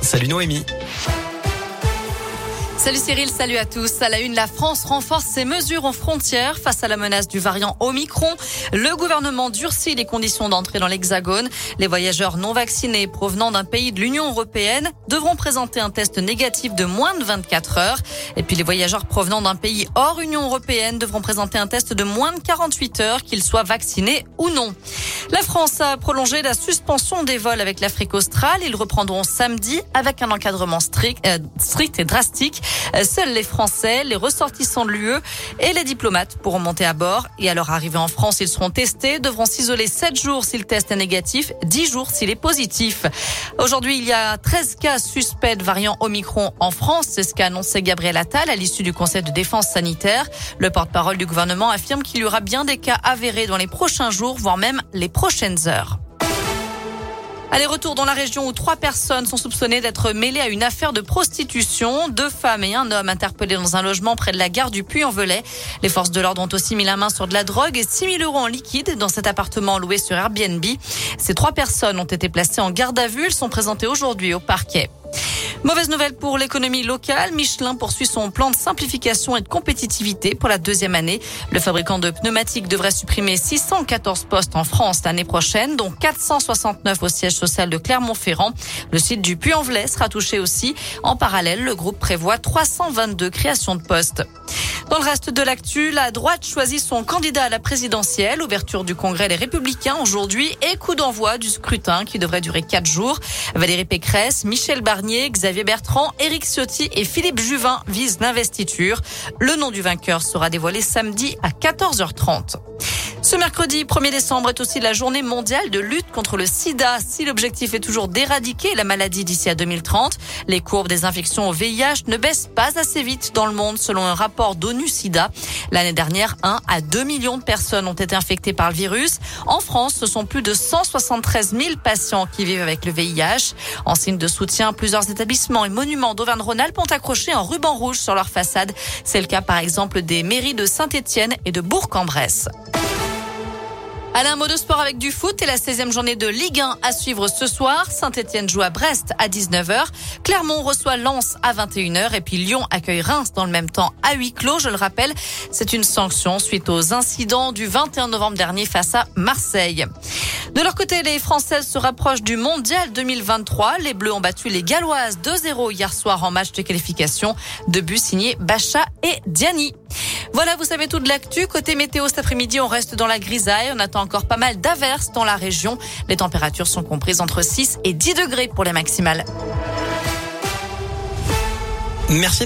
Salut Noémie. Salut Cyril, salut à tous. À la une, la France renforce ses mesures aux frontières face à la menace du variant Omicron. Le gouvernement durcit les conditions d'entrée dans l'Hexagone. Les voyageurs non vaccinés provenant d'un pays de l'Union européenne devront présenter un test négatif de moins de 24 heures. Et puis les voyageurs provenant d'un pays hors Union européenne devront présenter un test de moins de 48 heures, qu'ils soient vaccinés ou non. La France a prolongé la suspension des vols avec l'Afrique australe. Ils reprendront samedi avec un encadrement strict, euh, strict et drastique. Euh, seuls les Français, les ressortissants de l'UE et les diplomates pourront monter à bord. Et à leur arrivée en France, ils seront testés, devront s'isoler 7 jours si le test est négatif, 10 jours s'il est positif. Aujourd'hui, il y a 13 cas suspects de variant Omicron en France. C'est ce qu'a annoncé Gabriel Attal à l'issue du Conseil de défense sanitaire. Le porte-parole du gouvernement affirme qu'il y aura bien des cas avérés dans les prochains jours, voire même les prochaines heures. Allez, retour dans la région où trois personnes sont soupçonnées d'être mêlées à une affaire de prostitution. Deux femmes et un homme interpellés dans un logement près de la gare du Puy-en-Velay. Les forces de l'ordre ont aussi mis la main sur de la drogue et 6 000 euros en liquide dans cet appartement loué sur Airbnb. Ces trois personnes ont été placées en garde à vue. Elles sont présentées aujourd'hui au parquet. Mauvaise nouvelle pour l'économie locale. Michelin poursuit son plan de simplification et de compétitivité pour la deuxième année. Le fabricant de pneumatiques devrait supprimer 614 postes en France l'année prochaine, dont 469 au siège social de Clermont-Ferrand. Le site du Puy-en-Velay sera touché aussi. En parallèle, le groupe prévoit 322 créations de postes. Dans le reste de l'actu, la droite choisit son candidat à la présidentielle. Ouverture du Congrès des Républicains aujourd'hui et coup d'envoi du scrutin qui devrait durer quatre jours. Valérie Pécresse, Michel Barnier, Xavier Bertrand, Éric Ciotti et Philippe Juvin visent l'investiture. Le nom du vainqueur sera dévoilé samedi à 14h30. Ce mercredi 1er décembre est aussi la journée mondiale de lutte contre le sida. Si l'objectif est toujours d'éradiquer la maladie d'ici à 2030, les courbes des infections au VIH ne baissent pas assez vite dans le monde selon un rapport d'ONU SIDA. L'année dernière, 1 à 2 millions de personnes ont été infectées par le virus. En France, ce sont plus de 173 000 patients qui vivent avec le VIH. En signe de soutien, plusieurs établissements et monuments d'Auvergne-Rhône-Alpes ont accroché un ruban rouge sur leur façade. C'est le cas par exemple des mairies de Saint-Étienne et de Bourg-en-Bresse. Un mot de sport avec du foot et la 16e journée de Ligue 1 à suivre ce soir. Saint-Etienne joue à Brest à 19h. Clermont reçoit Lens à 21h et puis Lyon accueille Reims dans le même temps à huis clos. Je le rappelle, c'est une sanction suite aux incidents du 21 novembre dernier face à Marseille. De leur côté, les Françaises se rapprochent du Mondial 2023. Les Bleus ont battu les Galloises 2-0 hier soir en match de qualification. Deux buts signés Bacha et Diani. Voilà, vous savez tout de l'actu. Côté météo, cet après-midi, on reste dans la grisaille. On attend encore pas mal d'averses dans la région. Les températures sont comprises entre 6 et 10 degrés pour les maximales. Merci.